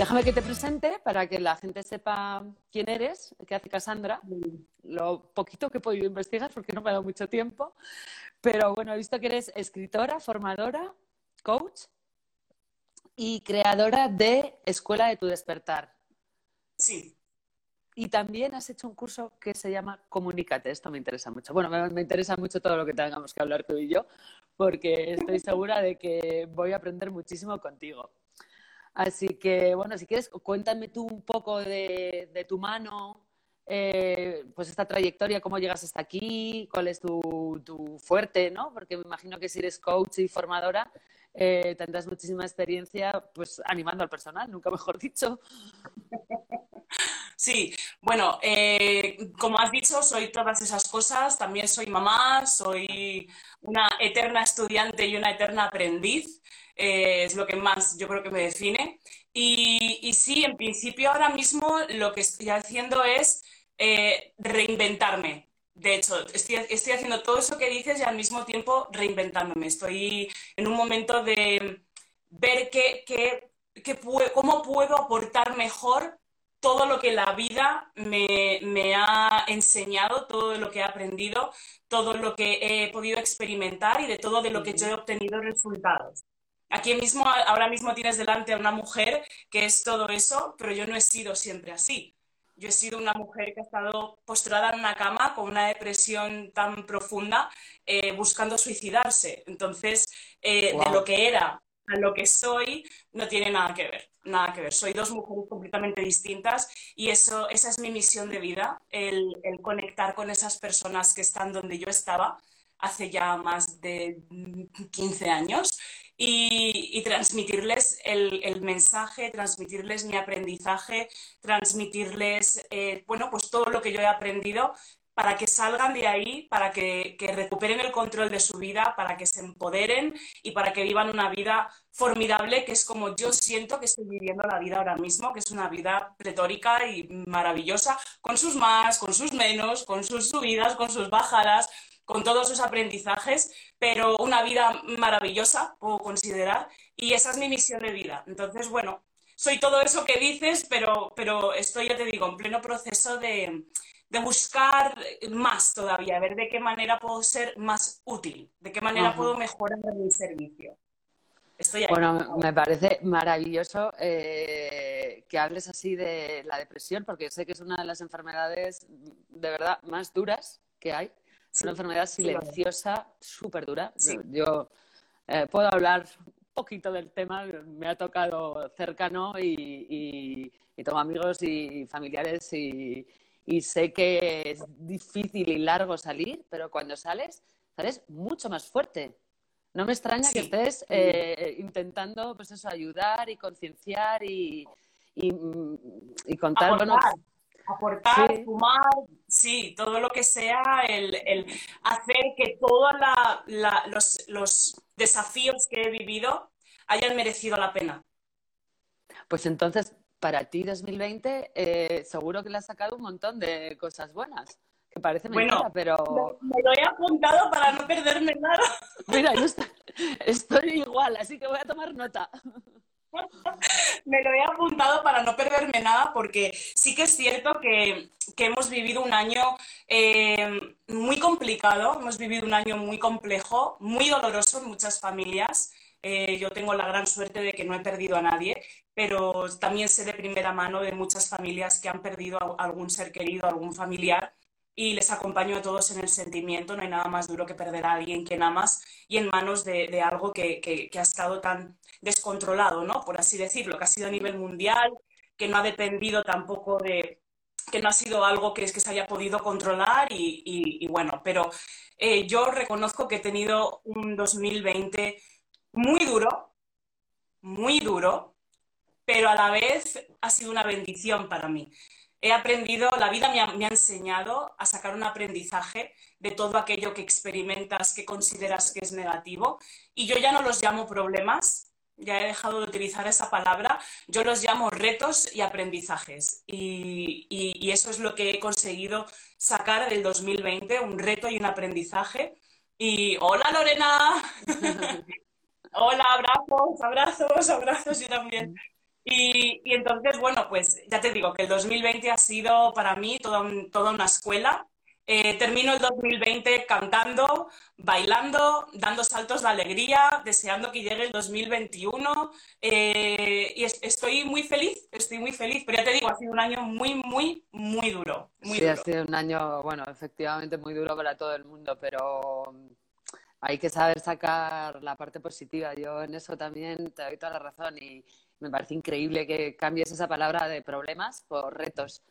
Déjame que te presente para que la gente sepa quién eres, qué hace Cassandra. Lo poquito que he podido investigar porque no me ha dado mucho tiempo. Pero bueno, he visto que eres escritora, formadora, coach y creadora de Escuela de tu Despertar. Sí. Y también has hecho un curso que se llama Comunícate. Esto me interesa mucho. Bueno, me, me interesa mucho todo lo que tengamos que hablar tú y yo, porque estoy segura de que voy a aprender muchísimo contigo. Así que, bueno, si quieres, cuéntame tú un poco de, tu mano, eh, pues esta trayectoria, cómo llegas hasta aquí, cuál es tu, tu, fuerte, ¿no? Porque me imagino que si eres coach y formadora, eh, tendrás muchísima experiencia pues animando al personal, nunca mejor dicho. Sí, bueno, eh, como has dicho, soy todas esas cosas, también soy mamá, soy una eterna estudiante y una eterna aprendiz, eh, es lo que más yo creo que me define. Y, y, sí, en principio ahora mismo lo que estoy haciendo es eh, reinventarme. De hecho, estoy, estoy, haciendo todo eso que dices y al mismo tiempo reinventándome. Estoy en un momento de ver qué, qué, cómo puedo aportar mejor todo lo que la vida me, me, ha enseñado, todo lo que he aprendido, todo lo que he podido experimentar y de todo de lo que yo he obtenido resultados. Aquí mismo, ahora mismo tienes delante a una mujer que es todo eso, pero yo no he sido siempre así. Yo he sido una mujer que ha estado postrada en una cama con una depresión tan profunda, eh, buscando suicidarse. Entonces, eh, wow. de lo que era a lo que soy, no tiene nada que ver nada que ver. Soy dos mujeres completamente distintas y eso, esa es mi misión de vida, el, el, conectar con esas personas que están donde yo estaba hace ya más de 15 años y, transmitirles el, mensaje, transmitirles mi aprendizaje, transmitirles, eh, bueno, pues todo lo que yo he aprendido para que salgan de ahí, para que, recuperen el control de su vida, para que se empoderen y para que vivan una vida formidable, que es como yo siento que estoy viviendo la vida ahora mismo, que es una vida retórica y maravillosa, con sus más, con sus menos, con sus subidas, con sus bajadas, con todos sus aprendizajes, pero una vida maravillosa, puedo considerar, y esa es mi misión de vida. Entonces, bueno, soy todo eso que dices, pero, pero estoy, ya te digo, en pleno proceso de de buscar más todavía, a ver de qué manera puedo ser más útil, de qué manera puedo mejorar mi servicio. Estoy ahí. Bueno, me parece maravilloso eh, que hables así de la depresión, porque sé que es una de las enfermedades de verdad más duras que hay. Es una enfermedad silenciosa, súper dura. Sí. Yo eh, puedo hablar un poquito del tema, me ha tocado cercano y, y, y tengo amigos y familiares y, y sé que es difícil y largo salir, pero cuando sales, sales mucho más fuerte. No me extraña sí. que estés eh, intentando pues eso, ayudar y concienciar y, y, y, contar. Aportar, bueno, aportar sí. fumar, sí, todo lo que sea, el, el hacer que todos los, los desafíos que he vivido hayan merecido la pena. Pues entonces, para ti 2020 eh, seguro que le has sacado un montón de cosas buenas. Que parece mentira, bueno, pero... Me lo he apuntado para no perderme nada. Mira, yo estoy, estoy igual, así que voy a tomar nota. Me lo he apuntado para no perderme nada porque sí que es cierto que, que hemos vivido un año eh, muy complicado, hemos vivido un año muy complejo, muy doloroso en muchas familias. Eh, yo tengo la gran suerte de que no he perdido a nadie, pero también sé de primera mano de muchas familias que han perdido a algún ser querido, a algún familiar, y les acompaño a todos en el sentimiento. No hay nada más duro que perder a alguien que amas y en manos de, algo que, que, ha estado tan descontrolado, ¿no? Por así decirlo, que ha sido a nivel mundial, que no ha dependido tampoco de que no ha sido algo que, es que se haya podido controlar y bueno, pero eh, yo reconozco que he tenido un 2020 muy duro, muy duro, pero a la vez ha sido una bendición para mí. He aprendido, la vida me ha, me ha, enseñado a sacar un aprendizaje de todo aquello que experimentas, que consideras que es negativo. Y yo ya no los llamo problemas, ya he dejado de utilizar esa palabra, yo los llamo retos y aprendizajes. Y, y, y eso es lo que he conseguido sacar del 2020, un reto y un aprendizaje. Y hola Lorena, hola, abrazos, abrazos, abrazos, yo también. Y, y, entonces, bueno, pues ya te digo que el 2020 ha sido para mí toda, un, toda una escuela. Eh, termino el 2020 cantando, bailando, dando saltos de alegría, deseando que llegue el 2021 eh, y es, estoy muy feliz, estoy muy feliz, pero ya te digo, ha sido un año muy, muy, muy duro. Muy sí, duro. ha sido un año, bueno, efectivamente muy duro para todo el mundo, pero hay que saber sacar la parte positiva. Yo en eso también te doy toda la razón y me parece increíble que cambies esa palabra de problemas por retos,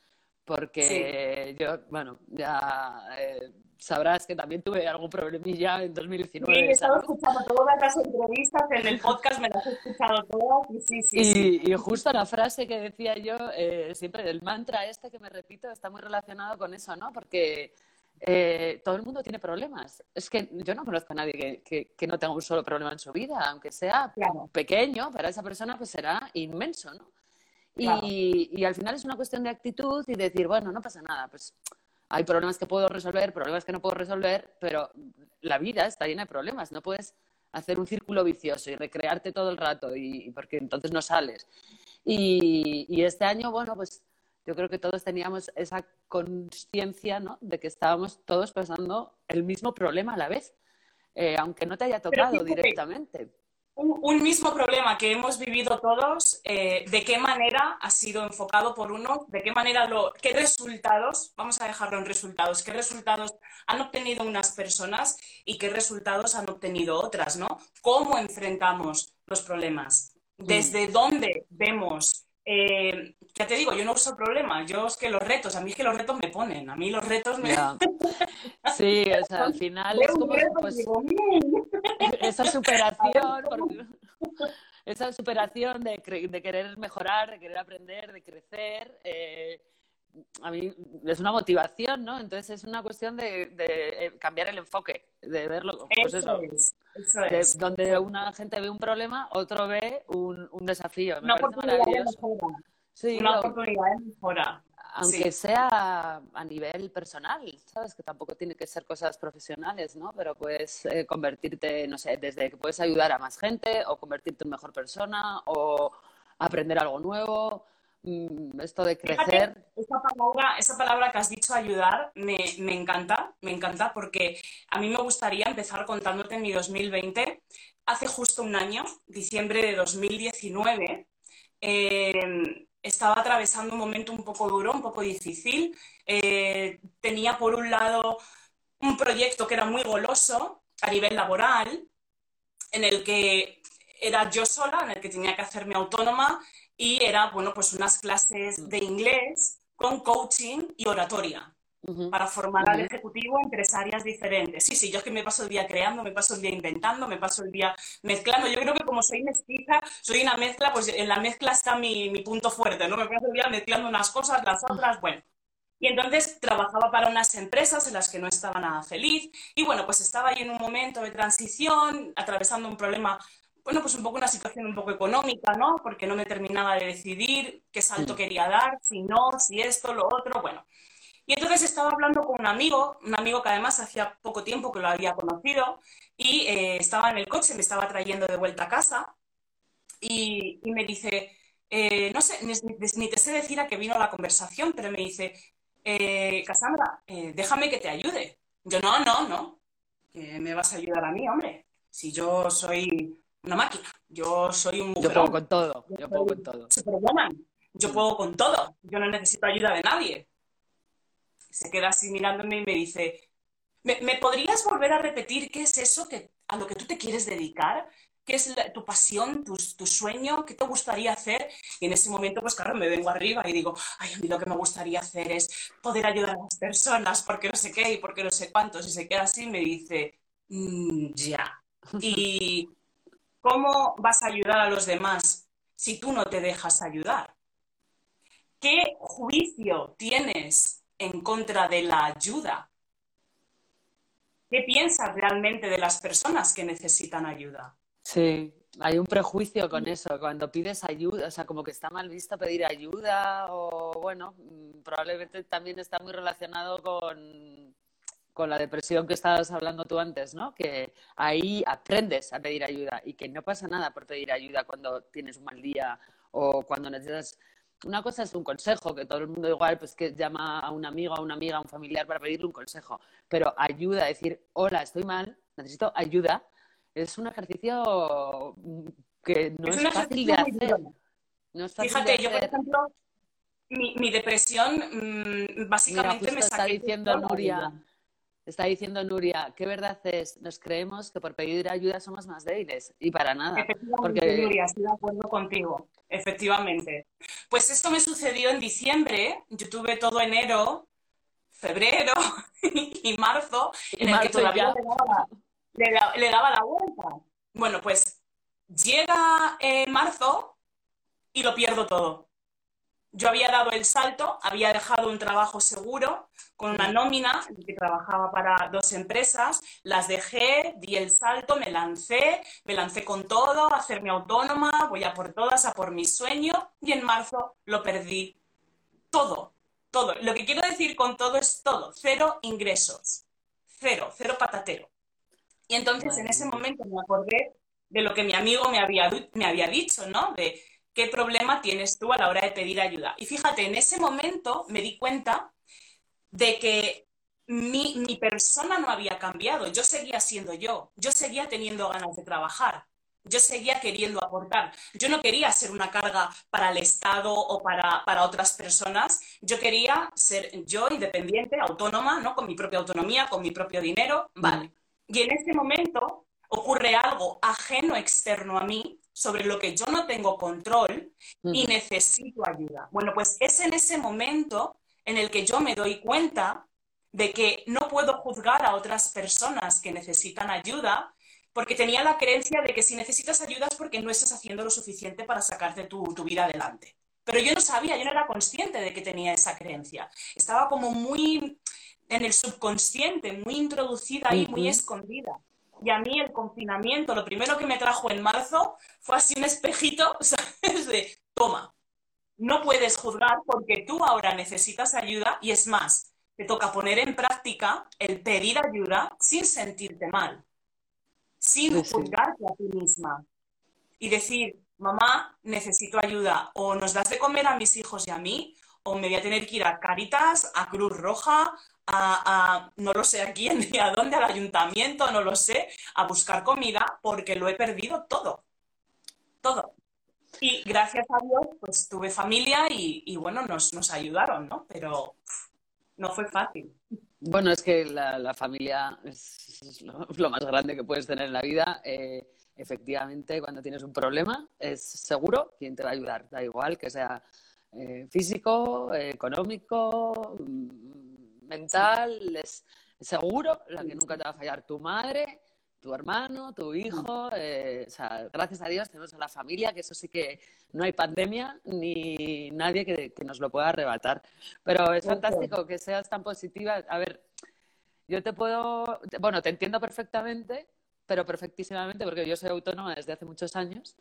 porque sí. yo, bueno, ya eh, sabrás que también tuve algún problemilla en 2019. Sí, he estado escuchando todas las entrevistas en el podcast, me las he escuchado todas. Sí, sí, y, sí. y, justo la frase que decía yo, eh, siempre el mantra este que me repito, está muy relacionado con eso, ¿no? Porque eh, todo el mundo tiene problemas. Es que yo no conozco a nadie que, que, que, no tenga un solo problema en su vida, aunque sea claro. pequeño, para esa persona pues será inmenso, ¿no? Claro. Y, y, al final es una cuestión de actitud y decir, bueno, no pasa nada, pues hay problemas que puedo resolver, problemas que no puedo resolver, pero la vida está llena de problemas, no puedes hacer un círculo vicioso y recrearte todo el rato, y, porque entonces no sales. Y, y este año, bueno, pues yo creo que todos teníamos esa conciencia ¿no? de que estábamos todos pasando el mismo problema a la vez, eh, aunque no te haya tocado directamente. Un, un, mismo problema que hemos vivido todos, eh, ¿de qué manera ha sido enfocado por uno? ¿De qué manera lo, qué resultados, vamos a dejarlo en resultados, qué resultados han obtenido unas personas y qué resultados han obtenido otras, ¿no? ¿Cómo enfrentamos los problemas? ¿Desde mm. dónde vemos eh, ya te digo, yo no uso problemas, yo es que los retos, a mí es que los retos me ponen, a mí los retos me... Yeah. Sí, o sea, al final es como pues, esa superación, porque, esa superación de, de, querer mejorar, de querer aprender, de crecer, eh, a mí es una motivación, ¿no? Entonces es una cuestión de, de eh, cambiar el enfoque, de verlo, pues eso, eso, es, eso es. De, donde una gente ve un problema, otro ve un, un desafío. Me una oportunidad de mejora. Sí, una oportunidad de mejora. aunque Sí. sea a nivel personal, ¿sabes? Que tampoco tiene que ser cosas profesionales, ¿no? Pero puedes eh, convertirte, no sé, desde que puedes ayudar a más gente o convertirte en mejor persona o aprender algo nuevo. Mm, esto de crecer. Fíjate, esa palabra, esa palabra que has dicho, ayudar, me, me encanta, me encanta porque a mí me gustaría empezar contándote en mi 2020. Hace justo un año, diciembre de 2019, eh, estaba atravesando un momento un poco duro, un poco difícil. Eh, tenía por un lado un proyecto que era muy goloso a nivel laboral, en el que era yo sola, en el que tenía que hacerme autónoma y era, bueno, pues unas clases de inglés con coaching y oratoria uh -huh. para formar uh -huh. al ejecutivo en tres áreas diferentes. Sí, sí, yo es que me paso el día creando, me paso el día inventando, me paso el día mezclando. Yo creo que como soy mestiza, soy una mezcla, pues en la mezcla está mi, mi punto fuerte, ¿no? Me paso el día mezclando unas cosas, las otras, bueno. Y entonces trabajaba para unas empresas en las que no estaba nada feliz. Y bueno, pues estaba ahí en un momento de transición, atravesando un problema bueno, pues un poco una situación un poco económica, ¿no? Porque no me terminaba de decidir qué salto quería dar, si no, si esto, lo otro, bueno. Y entonces estaba hablando con un amigo, un amigo que además hacía poco tiempo que lo había conocido, y eh, estaba en el coche, me estaba trayendo de vuelta a casa, y, y me dice, eh, no sé, ni, ni, te sé decir a qué vino la conversación, pero me dice, eh, Cassandra, déjame que te ayude. Yo, no, no, no, que me vas a ayudar a mí, hombre. Si yo soy una máquina. Yo soy un mujerón. Yo puedo con todo. Yo, yo puedo con todo. Superwoman. Yo puedo con todo. Yo no necesito ayuda de nadie. Se queda así mirándome y me dice, ¿me, ¿me podrías volver a repetir qué es eso que, a lo que tú te quieres dedicar? ¿Qué es la, tu pasión, tu, tu, sueño? ¿Qué te gustaría hacer? Y en ese momento, pues claro, me vengo arriba y digo, ay, a mí lo que me gustaría hacer es poder ayudar a las personas, porque no sé qué y porque no sé cuántos. Y se queda así y me dice, mmm, ya. Y ¿Cómo vas a ayudar a los demás si tú no te dejas ayudar? ¿qué juicio tienes en contra de la ayuda? ¿Qué piensas realmente de las personas que necesitan ayuda? Sí, hay un prejuicio con eso. Cuando pides ayuda, o sea, como que está mal visto pedir ayuda o, bueno, mm, probablemente también está muy relacionado con, con la depresión que estabas hablando tú antes, ¿no? Que ahí aprendes a pedir ayuda y que no pasa nada por pedir ayuda cuando tienes un mal día o cuando necesitas una cosa es un consejo, que todo el mundo igual pues que llama a un amigo, a una amiga, a un familiar para pedirle un consejo, pero ayuda, decir, hola, estoy mal, necesito ayuda, es un ejercicio que no es, fácil de hacer. Fíjate, yo por ejemplo, mi, depresión mm, básicamente me está diciendo Nuria, está diciendo Nuria, ¿qué verdad es? Nos creemos que por pedir ayuda somos más débiles y para nada. Efectivamente, Nuria, estoy de acuerdo contigo. Efectivamente. Pues esto me sucedió en diciembre. Yo tuve todo enero, febrero y marzo, en el que todavía le daba, la vuelta. Bueno, pues llega en marzo y lo pierdo todo. Yo había dado el salto, había dejado un trabajo seguro con una nómina, que trabajaba para dos empresas, las dejé, di el salto, me lancé, me lancé con todo, a hacerme autónoma, voy a por todas, a por mi sueño, y en marzo lo perdí todo, todo. Lo que quiero decir con todo es todo, cero ingresos, cero, cero patatero. Y entonces en ese momento me acordé de lo que mi amigo me había, me había dicho, ¿no? De qué problema tienes tú a la hora de pedir ayuda. Y fíjate, en ese momento me di cuenta de que mi, mi, persona no había cambiado, yo seguía siendo yo, yo seguía teniendo ganas de trabajar, yo seguía queriendo aportar, yo no quería ser una carga para el Estado o para, para otras personas, yo quería ser yo independiente, autónoma, ¿no? con mi propia autonomía, con mi propio dinero, vale. Y en ese momento ocurre algo ajeno, externo a mí, sobre lo que yo no tengo control y necesito ayuda. Bueno, pues es en ese momento en el que yo me doy cuenta de que no puedo juzgar a otras personas que necesitan ayuda, porque tenía la creencia de que si necesitas ayuda es porque no estás haciendo lo suficiente para sacarte tu, tu vida adelante. Pero yo no sabía, yo no era consciente de que tenía esa creencia. Estaba como muy en el subconsciente, muy introducida y muy escondida. Y a mí el confinamiento, lo primero que me trajo en marzo fue así un espejito, ¿sabes? De, toma, no puedes juzgar porque tú ahora necesitas ayuda y es más, te toca poner en práctica el pedir ayuda sin sentirte mal, sin juzgarte a ti misma y decir, mamá, necesito ayuda o nos das de comer a mis hijos y a mí o me voy a tener que ir a Caritas, a Cruz Roja, a, no lo sé a quién ni a dónde, al ayuntamiento, no lo sé, a buscar comida porque lo he perdido todo. Todo. Y gracias a Dios, pues tuve familia y, bueno, nos, nos, ayudaron, ¿no? Pero no fue fácil. Bueno, es que la, familia es, lo, más grande que puedes tener en la vida. Eh, efectivamente, cuando tienes un problema, es seguro quién te va a ayudar. Da igual que sea eh, físico, económico, mental, es seguro, la que nunca te va a fallar tu madre, tu hermano, tu hijo. Eh, o sea, gracias a Dios tenemos a la familia, que eso sí que no hay pandemia ni nadie que, nos lo pueda arrebatar. Pero es fantástico que seas tan positiva. A ver, yo te puedo, bueno, te entiendo perfectamente, pero perfectísimamente, porque yo soy autónoma desde hace muchos años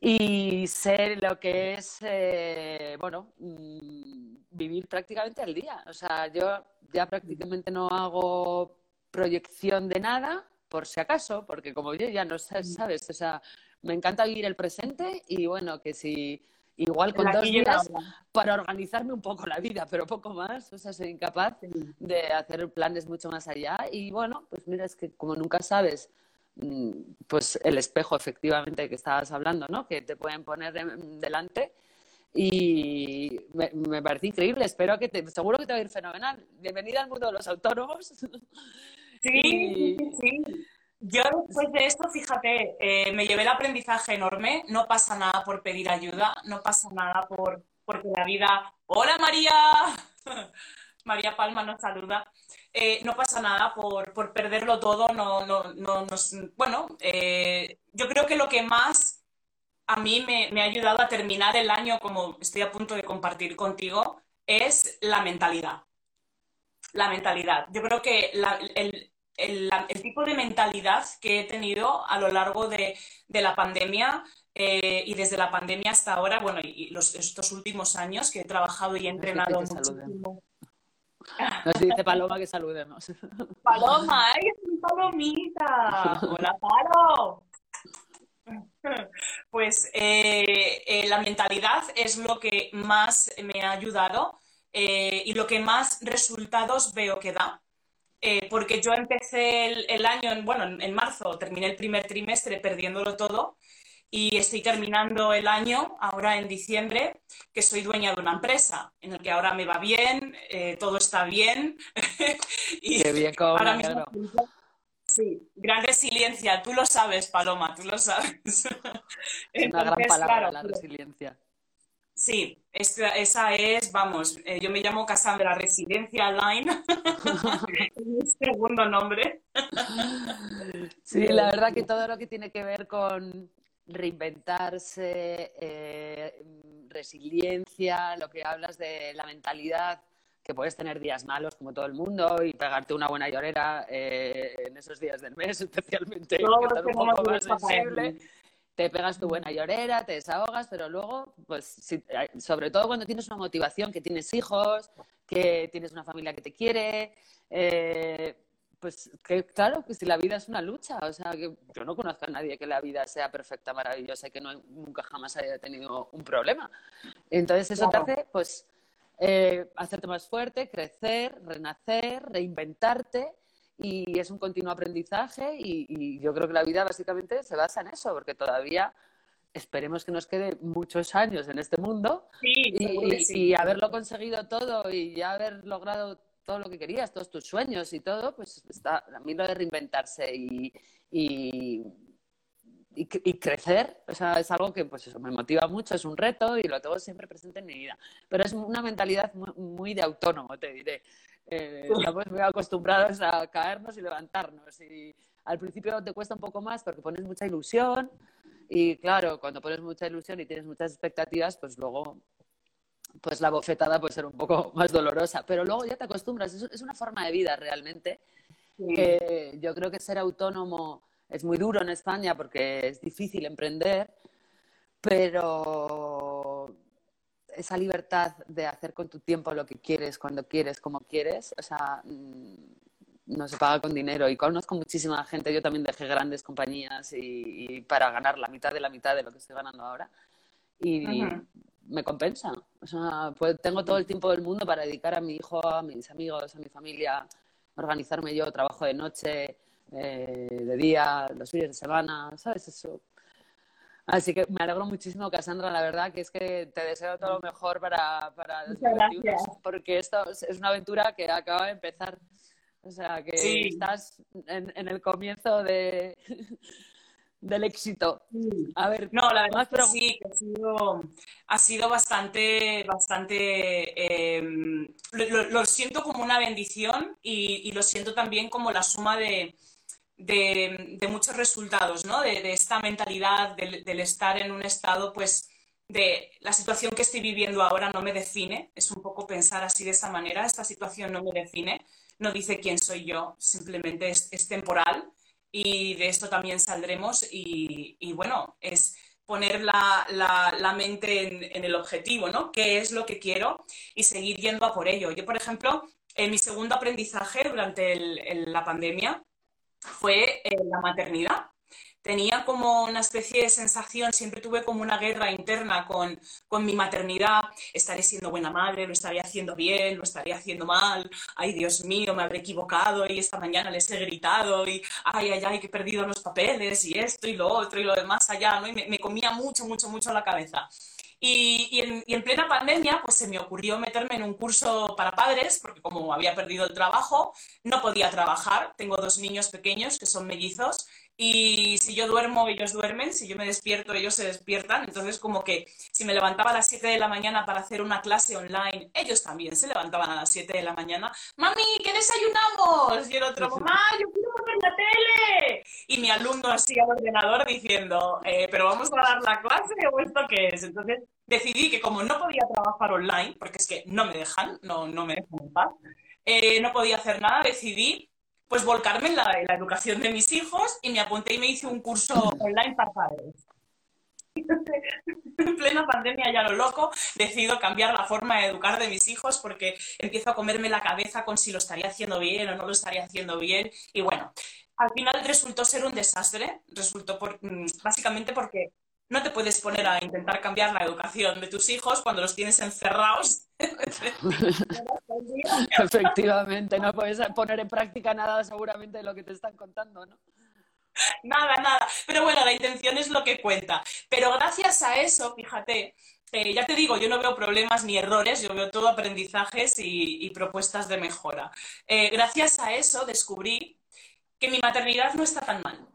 y sé lo que es, eh, bueno, mm, vivir prácticamente al día. O sea, yo ya prácticamente no hago proyección de nada, por si acaso, porque como yo ya no sabes, o sea, me encanta vivir el presente y bueno, que si igual con dos días para organizarme un poco la vida, pero poco más, o sea, soy incapaz de hacer planes mucho más allá y bueno, pues mira, es que como nunca sabes Mm, pues el espejo efectivamente que estabas hablando, ¿no? Que te pueden poner delante y me, parece increíble. Espero que te, seguro que te va a ir fenomenal. Bienvenida al mundo de los autónomos. Sí, sí. Yo después de esto, fíjate, eh, me llevé el aprendizaje enorme. No pasa nada por pedir ayuda, no pasa nada por porque la vida. Hola María. María Palma nos saluda. Eh, no pasa nada por, perderlo todo. No, no, no bueno, eh, yo creo que lo que más a mí me, ha ayudado a terminar el año, como estoy a punto de compartir contigo, es la mentalidad. La mentalidad. Yo creo que el, tipo de mentalidad que he tenido a lo largo de, la pandemia eh, y desde la pandemia hasta ahora, bueno, y los, estos últimos años que he trabajado y he entrenado muchísimo. Nos dice Paloma que saludemos. Paloma, ¡ay, es palomita! ¡Hola, Palo! Pues eh, eh, la mentalidad es lo que más me ha ayudado eh, y lo que más resultados veo que da. porque yo empecé el, año, bueno, en, marzo terminé el primer trimestre perdiéndolo todo y estoy terminando el año ahora en diciembre que soy dueña de una empresa en el que ahora me va bien, todo está bien. y Qué bien, ahora mismo, Sí, gran resiliencia. Tú lo sabes, Paloma, tú lo sabes. una gran palabra, la resiliencia. Sí, esa es, vamos, eh, yo me llamo Cassandra Resiliencia Line, mi segundo nombre. Sí, la verdad que todo lo que tiene que ver con reinventarse, eh, resiliencia, lo que hablas de la mentalidad, que puedes tener días malos como todo el mundo y pegarte una buena llorera eh, en esos días del mes, especialmente, que un poco más sensible. Te pegas tu buena llorera, te desahogas, pero luego, pues, eh, sobre todo cuando tienes una motivación, que tienes hijos, que tienes una familia que te quiere, eh, pues que claro, que si la vida es una lucha, o sea, que yo no conozco a nadie que la vida sea perfecta, maravillosa y que no, nunca jamás haya tenido un problema. Entonces eso te hace, pues, eh, hacerte más fuerte, crecer, renacer, reinventarte y es un continuo aprendizaje y, yo creo que la vida básicamente se basa en eso, porque todavía esperemos que nos quede muchos años en este mundo y, haberlo conseguido todo y ya haber logrado todo lo que querías, todos tus sueños y todo, pues está a mí lo de reinventarse y, y, crecer, o sea, es algo que pues eso, me motiva mucho, es un reto y lo tengo siempre presente en mi vida. Pero es una mentalidad muy, de autónomo, te diré. Eh, estamos muy acostumbrados a caernos y levantarnos. Y al principio te cuesta un poco más porque pones mucha ilusión. Y claro, cuando pones mucha ilusión y tienes muchas expectativas, pues luego pues la bofetada puede ser un poco más dolorosa. Pero luego ya te acostumbras. Es, una forma de vida realmente. Que yo creo que ser autónomo es muy duro en España porque es difícil emprender, pero esa libertad de hacer con tu tiempo lo que quieres, cuando quieres, como quieres, o sea, mm, no se paga con dinero. Y conozco muchísima gente, yo también dejé grandes compañías y, para ganar la mitad de la mitad de lo que estoy ganando ahora. Y me compensa. O sea, pues tengo todo el tiempo del mundo para dedicar a mi hijo, a mis amigos, a mi familia, organizarme yo, trabajo de noche, eh, de día, los fines de semana, ¿sabes? Eso. Así que me alegro muchísimo, Cassandra, la verdad, que es que te deseo todo lo mejor para, para porque esto es una aventura que acaba de empezar. O sea, que estás en, el comienzo de, del éxito. A ver, no, la verdad que sí, que ha sido, ha sido bastante, bastante, em, lo, siento como una bendición y, lo siento también como la suma de, de, muchos resultados, ¿no? De, esta mentalidad, del, estar en un estado, pues, de la situación que estoy viviendo ahora no me define, es un poco pensar así de esta manera, esta situación no me define, no dice quién soy yo, simplemente es, temporal y de esto también saldremos y, bueno, es poner la, mente en, el objetivo, ¿no? ¿Qué es lo que quiero? Y seguir yendo a por ello. Yo, por ejemplo, en mi segundo aprendizaje durante la pandemia, fue eh, la maternidad. Tenía como una especie de sensación, siempre tuve como una guerra interna con, con mi maternidad. Estaré siendo buena madre, lo estaré haciendo bien, lo estaré haciendo mal. Ay, Dios mío, me habré equivocado y esta mañana les he gritado y ay, ay, ay, que he perdido los papeles y esto y lo otro y lo demás allá, ¿no? Y me, me comía mucho, mucho, mucho la cabeza. Y, en, plena pandemia, pues se me ocurrió meterme en un curso para padres, porque como había perdido el trabajo, no podía trabajar. Tengo dos niños pequeños que son mellizos y si yo duermo, ellos duermen, si yo me despierto, ellos se despiertan. Entonces, como que si me levantaba a las 7 de la mañana para hacer una clase online, ellos también se levantaban a las 7 de la mañana. Mami, ¿qué desayunamos? Y el otro, mamá, yo quiero ver la tele. Y mi alumno así al ordenador diciendo, eh, pero vamos a dar la clase o esto qué es. Entonces, decidí que como no podía trabajar online, porque es que no me dejan, no, no me dejan en paz, eh, no podía hacer nada, decidí pues volcarme en la, educación de mis hijos y me apunté y me hice un curso online para padres. en plena pandemia ya lo loco, decido cambiar la forma de educar de mis hijos porque empiezo a comerme la cabeza con si lo estaría haciendo bien o no lo estaría haciendo bien. Y bueno, al final resultó ser un desastre, resultó por, mm, básicamente porque no te puedes poner a intentar cambiar la educación de tus hijos cuando los tienes encerrados. Efectivamente, no puedes poner en práctica nada seguramente de lo que te están contando, ¿no? Nada, nada. Pero bueno, la intención es lo que cuenta. Pero gracias a eso, fíjate, eh, ya te digo, yo no veo problemas ni errores, yo veo todo aprendizajes y, propuestas de mejora. Eh, gracias a eso descubrí que mi maternidad no está tan mal.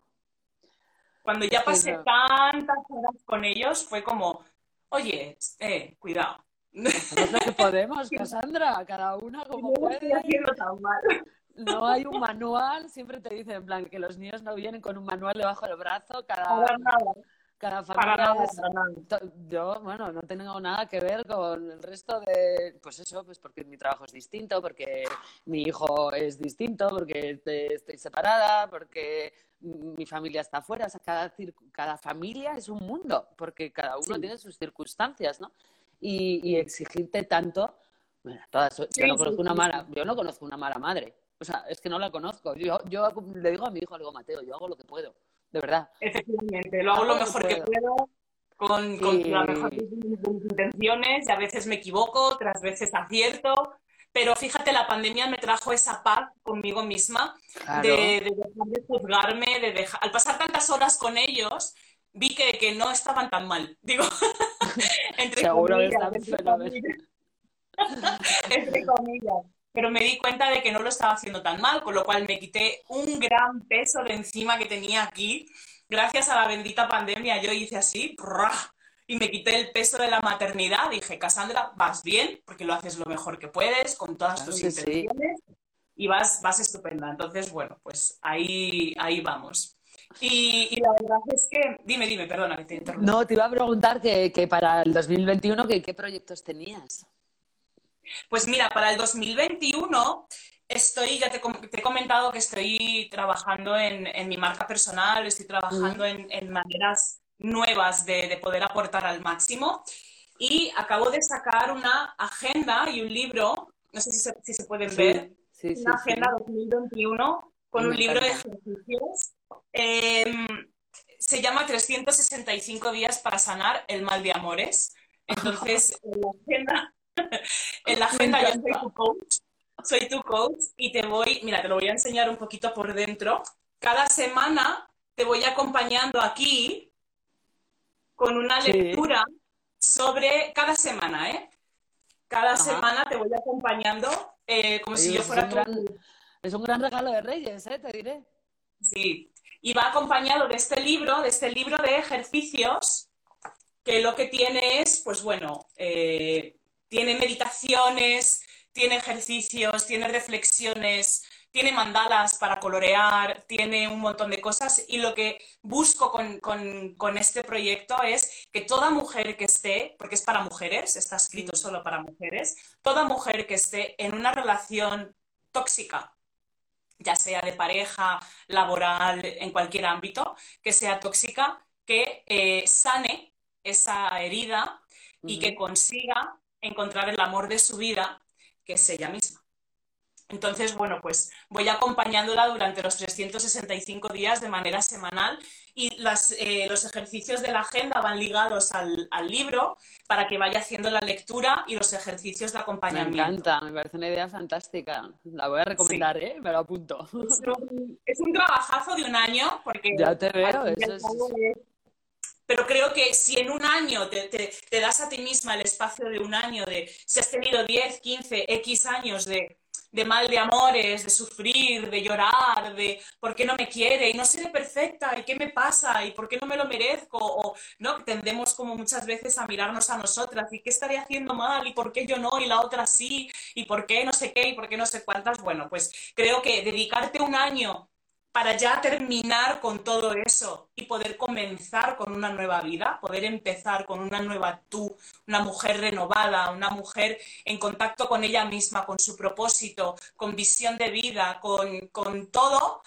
Cuando ya pasé tantas horas con ellos, fue como, oye, eh, cuidado. Lo que podemos, Cassandra, cada una como puede. No hay un manual, siempre te dicen, en plan, que los niños no vienen con un manual debajo del brazo, cada, cada familia Yo, bueno, no tengo nada que ver con el resto de... Pues eso, pues porque mi trabajo es distinto, porque mi hijo es distinto, porque estoy separada, porque mi familia está afuera, o sea, cada, cada familia es un mundo, porque cada uno tiene sus circunstancias, ¿no? Y, exigirte tanto, bueno, todas, yo, no conozco una mala, yo no conozco una mala madre, o sea, es que no la conozco. Yo, yo le digo a mi hijo, le digo, Mateo, yo hago lo que puedo, de verdad. Efectivamente, lo hago, lo mejor que, puedo, con, con las mejores intenciones, y a veces me equivoco, otras veces acierto, pero fíjate, la pandemia me trajo esa paz conmigo misma de, dejar de juzgarme, de dejar... Al pasar tantas horas con ellos, vi que, que no estaban tan mal. Digo, entre Seguro comillas. entre comillas. Pero me di cuenta de que no lo estaba haciendo tan mal, con lo cual me quité un gran peso de encima que tenía aquí. Gracias a la bendita pandemia, yo hice así, y me quité el peso de la maternidad. Dije, Cassandra, vas bien, porque lo haces lo mejor que puedes, con todas tus intenciones, y vas, vas estupenda. Entonces, bueno, pues ahí, ahí vamos. Y, la verdad es que, dime, dime, perdona que te interrumpa. No, te iba a preguntar que, que para el 2021, que, ¿qué proyectos tenías? Pues mira, para el 2021 estoy, ya te, he comentado que estoy trabajando en, en mi marca personal, estoy trabajando en, en maneras nuevas de, poder aportar al máximo. Y acabo de sacar una agenda y un libro, no sé si se, pueden ver, una agenda 2021 con un libro de ejercicios. Em, se llama 365 días para sanar el mal de amores. Entonces, en la agenda, en la agenda yo soy tu coach, soy tu coach y te voy, mira, te lo voy a enseñar un poquito por dentro. Cada semana te voy acompañando aquí con una lectura sobre cada semana, ¿eh? Cada semana te voy acompañando eh, como si yo fuera tu... es un gran regalo de Reyes, ¿eh? Te diré. Sí, y va acompañado de este libro, de este libro de ejercicios, que lo que tiene es, pues bueno, eh, tiene meditaciones, tiene ejercicios, tiene reflexiones, tiene mandalas para colorear, tiene un montón de cosas y lo que busco con, este proyecto es que toda mujer que esté, porque es para mujeres, está escrito solo para mujeres, toda mujer que esté en una relación tóxica, ya sea de pareja, laboral, en cualquier ámbito, que sea tóxica, que eh, sane esa herida y que consiga encontrar el amor de su vida, que es ella misma. Entonces, bueno, pues voy acompañándola durante los 365 días de manera semanal y eh, los ejercicios de la agenda van ligados al, libro para que vaya haciendo la lectura y los ejercicios de acompañamiento. Me encanta, me parece una idea fantástica. La voy a recomendar, ¿eh? Me lo apunto. Es un, trabajazo de un año porque... Ya te veo, eso es... Pero creo que si en un año te, das a ti misma el espacio de un año, de si has tenido 10, 15, X años de mal de amores, de sufrir, de llorar, de por qué no me quiere y no seré perfecta y qué me pasa y por qué no me lo merezco o no tendemos como muchas veces a mirarnos a nosotras y qué estaré haciendo mal y por qué yo no y la otra sí y por qué no sé qué y por qué no sé cuántas. Bueno, pues creo que dedicarte un año para ya terminar con todo eso y poder comenzar con una nueva vida, poder empezar con una nueva tú, una mujer renovada, una mujer en contacto con ella misma, con su propósito, con visión de vida, con, todo,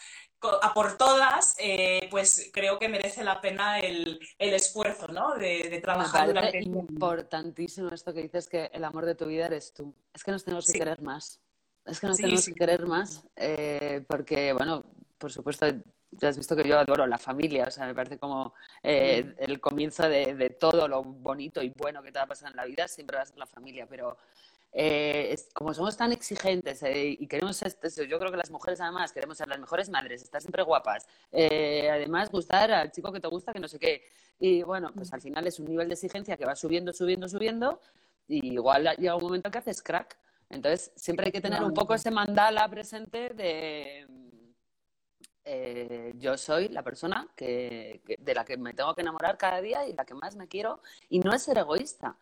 a por todas, eh, pues creo que merece la pena el, esfuerzo ¿no? de, trabajar Es importantísimo esto que dices que el amor de tu vida eres tú. Es que nos tenemos que querer más. Es que nos tenemos que querer más eh, porque, bueno, por supuesto, ya has visto que yo adoro la familia, o sea, me parece como eh, el comienzo de, todo lo bonito y bueno que te va a pasar en la vida, siempre va a ser la familia, pero eh, como somos tan exigentes eh, y queremos, yo creo que las mujeres además queremos ser las mejores madres, estar siempre guapas, además gustar al chico que te gusta, que no sé qué, y bueno, pues al final es un nivel de exigencia que va subiendo, subiendo, subiendo, y igual llega un momento que haces crack. Entonces, siempre hay que tener un poco ese mandala presente de eh, yo soy la persona que, de la que me tengo que enamorar cada día y la que más me quiero. Y no es ser egoísta.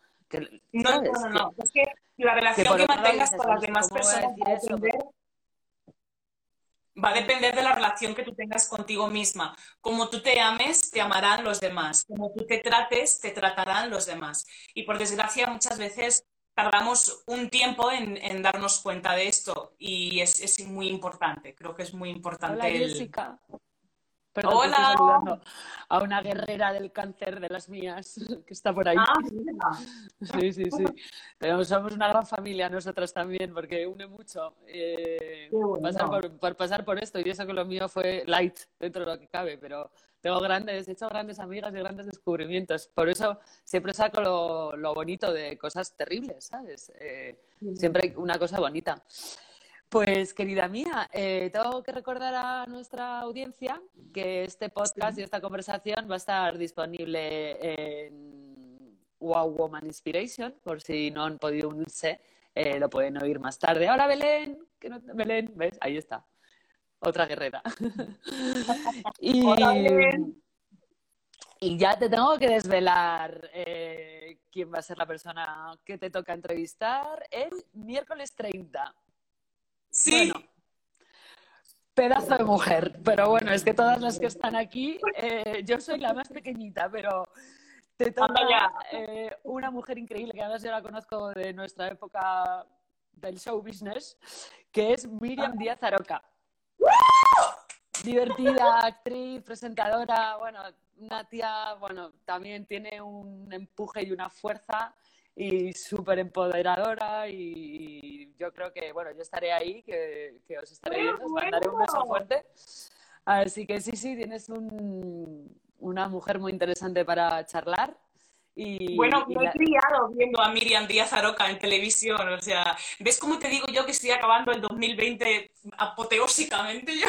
no, no, no, Es que la relación que, mantengas con las demás personas va a, depender, va a depender de la relación que tú tengas contigo misma. Como tú te ames, te amarán los demás. Como tú te trates, te tratarán los demás. Y por desgracia, muchas veces tardamos un tiempo en, darnos cuenta de esto y es, muy importante. Creo que es muy importante. Hola, Jessica. Hola. a una guerrera del cáncer de las mías que está por ahí. Ah, sí, sí, sí. Pero somos una gran familia nosotras también porque une mucho eh, pasar por, por, pasar por esto y eso que lo mío fue light dentro de lo que cabe, pero tengo grandes, he hecho grandes amigas y grandes descubrimientos. Por eso siempre saco lo, bonito de cosas terribles, ¿sabes? Eh, siempre hay una cosa bonita. Pues, querida mía, eh, tengo que recordar a nuestra audiencia que este podcast y esta conversación va a estar disponible en Wow Woman Inspiration, por si no han podido unirse, eh, lo pueden oír más tarde. Hola, Belén, que no, Belén, ¿ves? Ahí está otra guerrera. y, y, ya te tengo que desvelar eh, quién va a ser la persona que te toca entrevistar el miércoles 30. Sí. pedazo de mujer. Pero bueno, es que todas las que están aquí, eh, yo soy la más pequeñita, pero te toca eh, una mujer increíble que además yo la conozco de nuestra época del show business, que es Miriam. Díaz Aroca divertida, actriz, presentadora, bueno, una tía, bueno, también tiene un empuje y una fuerza y súper empoderadora y, yo creo que, bueno, yo estaré ahí, que, os estaré viendo, os mandaré un beso fuerte. Así que sí, sí, tienes una mujer muy interesante para charlar bueno, me he criado viendo a Miriam Díaz Aroca en televisión, o sea, ¿ves cómo te digo yo que estoy acabando el 2020 apoteósicamente? Yo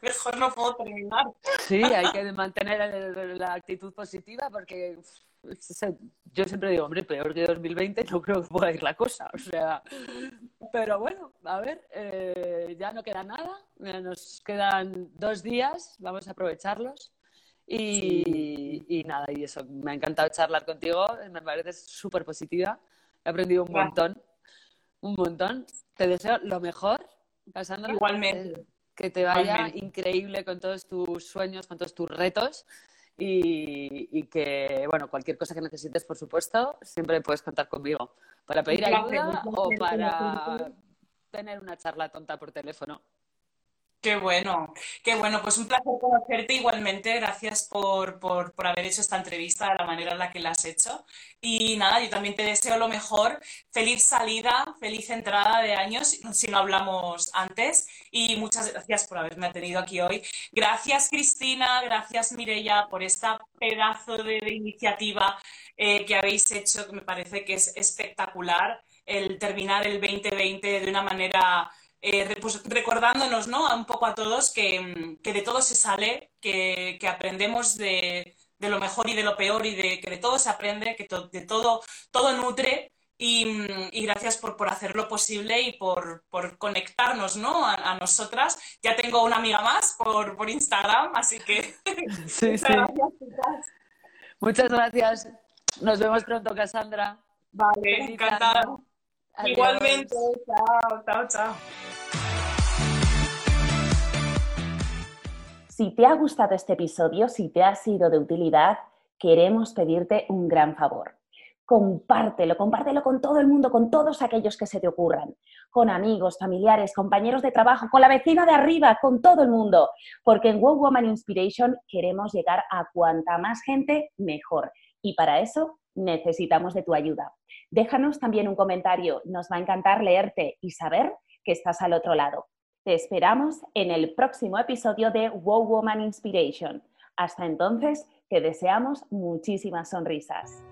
mejor no puedo terminar. Sí, hay que mantener la actitud positiva porque yo siempre digo, hombre, peor que 2020 no creo que pueda ir la cosa, o sea, pero bueno, a ver, eh, ya no queda nada, nos quedan dos días, vamos a aprovecharlos y, nada, y eso, me ha encantado charlar contigo, me parece súper positiva, he aprendido un montón, un montón. Te deseo lo mejor, Cassandra. Igualmente. Que te vaya increíble con todos tus sueños, con todos tus retos. Y, que, bueno, cualquier cosa que necesites, por supuesto, siempre puedes contar conmigo para pedir ayuda o para tener una charla tonta por teléfono. Qué bueno, qué bueno. Pues un placer conocerte igualmente. Gracias por, por, por, haber hecho esta entrevista de la manera en la que la has hecho. Y nada, yo también te deseo lo mejor. Feliz salida, feliz entrada de años, si no hablamos antes. Y muchas gracias por haberme tenido aquí hoy. Gracias, Cristina. Gracias, Mireia, por esta pedazo de, iniciativa eh, que habéis hecho, que me parece que es espectacular. El terminar el 2020 de una manera eh, pues recordándonos ¿no? un poco a todos que, de todo se sale, que, aprendemos de, lo mejor y de lo peor y de que de todo se aprende, que de todo, todo nutre y, gracias por, por, hacerlo posible y por, por conectarnos ¿no? a, nosotras. Ya tengo una amiga más por, por Instagram, así que sí, muchas, Gracias, muchas gracias. Nos vemos pronto, Cassandra. Vale, encantada. Igualmente, chao, chao, chao. Si te ha gustado este episodio, si te ha sido de utilidad, queremos pedirte un gran favor. Compártelo, compártelo con todo el mundo, con todos aquellos que se te ocurran, con amigos, familiares, compañeros de trabajo, con la vecina de arriba, con todo el mundo, porque en Wow Woman Inspiration queremos llegar a cuanta más gente mejor. Y para eso necesitamos de tu ayuda. Déjanos también un comentario, nos va a encantar leerte y saber que estás al otro lado. Te esperamos en el próximo episodio de Wow Woman Inspiration. Hasta entonces, te deseamos muchísimas sonrisas.